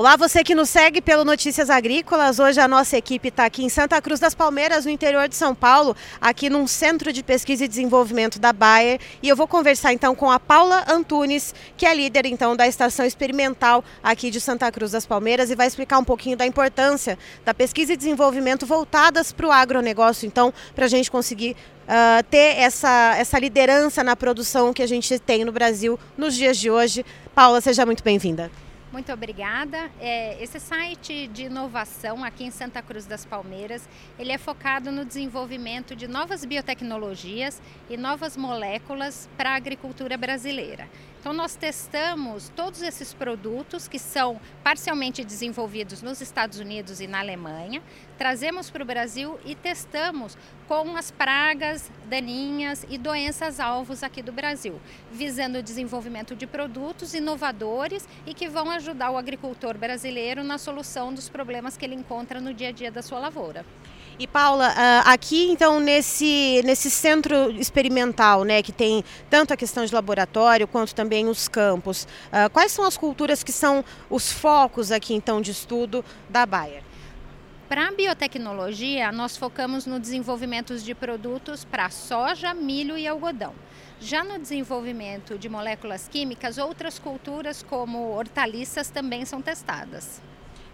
Olá, você que nos segue pelo Notícias Agrícolas. Hoje a nossa equipe está aqui em Santa Cruz das Palmeiras, no interior de São Paulo, aqui num centro de pesquisa e desenvolvimento da Bayer. E eu vou conversar então com a Paula Antunes, que é líder então da estação experimental aqui de Santa Cruz das Palmeiras e vai explicar um pouquinho da importância da pesquisa e desenvolvimento voltadas para o agronegócio, então, para a gente conseguir Uh, ter essa, essa liderança na produção que a gente tem no Brasil nos dias de hoje. Paula, seja muito bem-vinda. Muito obrigada. É, esse site de inovação aqui em Santa Cruz das Palmeiras, ele é focado no desenvolvimento de novas biotecnologias e novas moléculas para a agricultura brasileira. Então nós testamos todos esses produtos que são parcialmente desenvolvidos nos Estados Unidos e na Alemanha, trazemos para o Brasil e testamos com as pragas daninhas e doenças alvos aqui do Brasil, visando o desenvolvimento de produtos inovadores e que vão ajudar o agricultor brasileiro na solução dos problemas que ele encontra no dia a dia da sua lavoura. E Paula, ah, aqui então nesse, nesse centro experimental, né, que tem tanto a questão de laboratório quanto também os campos, ah, quais são as culturas que são os focos aqui então de estudo da Bayer? Para a biotecnologia, nós focamos no desenvolvimento de produtos para soja, milho e algodão. Já no desenvolvimento de moléculas químicas, outras culturas como hortaliças também são testadas.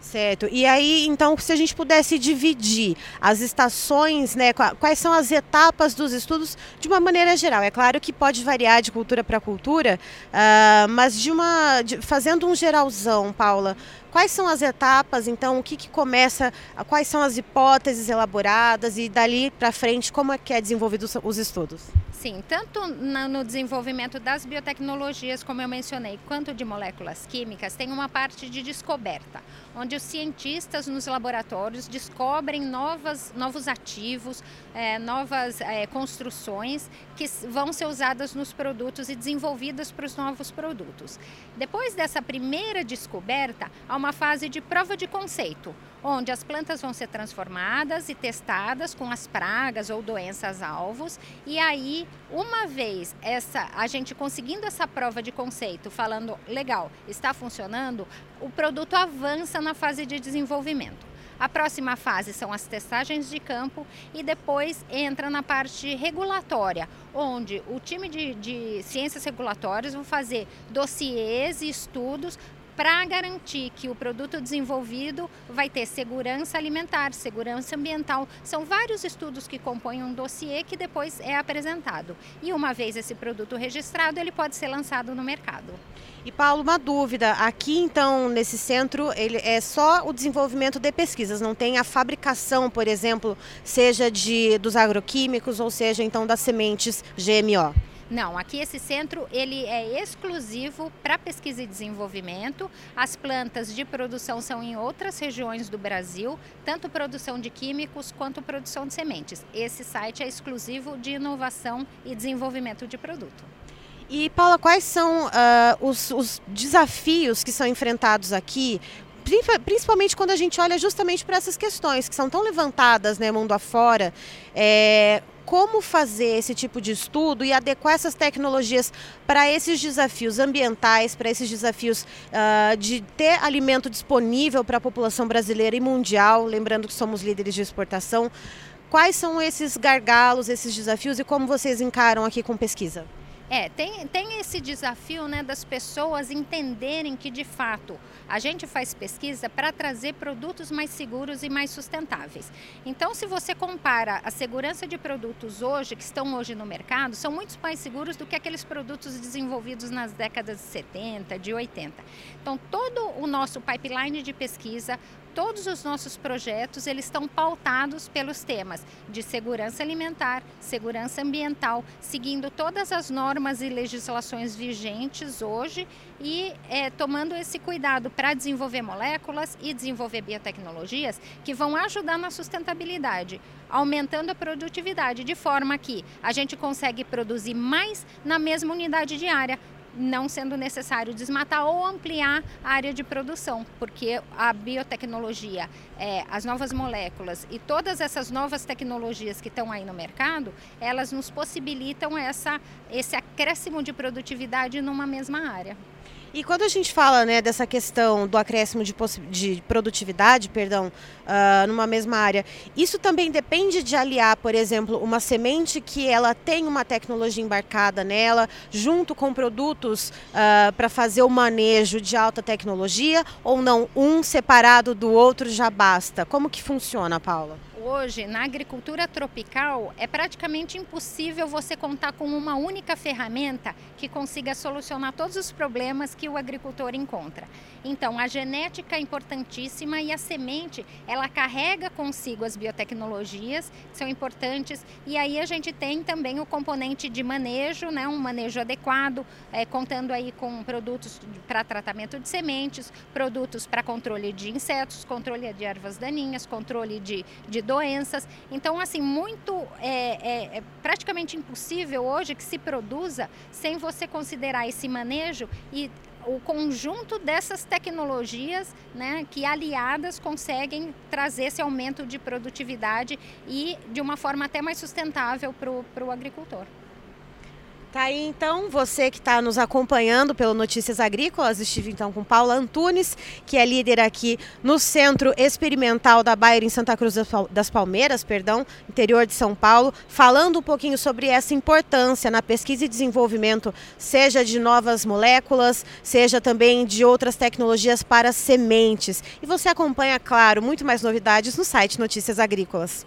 Certo. E aí, então, se a gente pudesse dividir as estações, né, quais são as etapas dos estudos de uma maneira geral? É claro que pode variar de cultura para cultura, uh, mas de uma, de, fazendo um geralzão, Paula, quais são as etapas? Então, o que, que começa? Quais são as hipóteses elaboradas e dali para frente como é que é desenvolvido os estudos? Sim, tanto no desenvolvimento das biotecnologias, como eu mencionei, quanto de moléculas químicas, tem uma parte de descoberta, onde os cientistas nos laboratórios descobrem novas, novos ativos, é, novas é, construções que vão ser usadas nos produtos e desenvolvidas para os novos produtos. Depois dessa primeira descoberta, há uma fase de prova de conceito, onde as plantas vão ser transformadas e testadas com as pragas ou doenças alvos, e aí, uma vez essa a gente conseguindo essa prova de conceito, falando legal, está funcionando, o produto avança na fase de desenvolvimento. A próxima fase são as testagens de campo e depois entra na parte regulatória, onde o time de, de ciências regulatórias vão fazer dossiês e estudos para garantir que o produto desenvolvido vai ter segurança alimentar, segurança ambiental. São vários estudos que compõem um dossiê que depois é apresentado. E uma vez esse produto registrado, ele pode ser lançado no mercado. E Paulo, uma dúvida. Aqui então nesse centro ele é só o desenvolvimento de pesquisas, não tem a fabricação, por exemplo, seja de dos agroquímicos ou seja então das sementes GMO. Não, aqui esse centro ele é exclusivo para pesquisa e desenvolvimento. As plantas de produção são em outras regiões do Brasil, tanto produção de químicos quanto produção de sementes. Esse site é exclusivo de inovação e desenvolvimento de produto. E Paula, quais são uh, os, os desafios que são enfrentados aqui principalmente quando a gente olha justamente para essas questões que são tão levantadas, né, mundo afora, é, como fazer esse tipo de estudo e adequar essas tecnologias para esses desafios ambientais, para esses desafios uh, de ter alimento disponível para a população brasileira e mundial, lembrando que somos líderes de exportação. Quais são esses gargalos, esses desafios e como vocês encaram aqui com pesquisa? É, tem, tem esse desafio né, das pessoas entenderem que, de fato, a gente faz pesquisa para trazer produtos mais seguros e mais sustentáveis. Então, se você compara a segurança de produtos hoje, que estão hoje no mercado, são muito mais seguros do que aqueles produtos desenvolvidos nas décadas de 70, de 80. Então, todo o nosso pipeline de pesquisa, todos os nossos projetos, eles estão pautados pelos temas de segurança alimentar, segurança ambiental, seguindo todas as normas e legislações vigentes hoje e é, tomando esse cuidado para desenvolver moléculas e desenvolver biotecnologias que vão ajudar na sustentabilidade, aumentando a produtividade, de forma que a gente consegue produzir mais na mesma unidade diária, não sendo necessário desmatar ou ampliar a área de produção, porque a biotecnologia, é, as novas moléculas e todas essas novas tecnologias que estão aí no mercado, elas nos possibilitam essa, esse acréscimo de produtividade numa mesma área. E quando a gente fala né, dessa questão do acréscimo de, de produtividade, perdão, uh, numa mesma área, isso também depende de aliar, por exemplo, uma semente que ela tem uma tecnologia embarcada nela, junto com produtos uh, para fazer o manejo de alta tecnologia, ou não, um separado do outro já basta? Como que funciona, Paula? Hoje, na agricultura tropical, é praticamente impossível você contar com uma única ferramenta que consiga solucionar todos os problemas que o agricultor encontra. Então, a genética é importantíssima e a semente, ela carrega consigo as biotecnologias, que são importantes, e aí a gente tem também o componente de manejo, né, um manejo adequado, é, contando aí com produtos para tratamento de sementes, produtos para controle de insetos, controle de ervas daninhas, controle de, de doenças. Então, assim, muito é, é, é praticamente impossível hoje que se produza sem você considerar esse manejo e o conjunto dessas tecnologias né, que aliadas conseguem trazer esse aumento de produtividade e de uma forma até mais sustentável para o agricultor. Tá aí então, você que está nos acompanhando pelo Notícias Agrícolas, estive então com Paula Antunes, que é líder aqui no Centro Experimental da Bayer em Santa Cruz das Palmeiras, perdão, interior de São Paulo, falando um pouquinho sobre essa importância na pesquisa e desenvolvimento, seja de novas moléculas, seja também de outras tecnologias para sementes. E você acompanha, claro, muito mais novidades no site Notícias Agrícolas.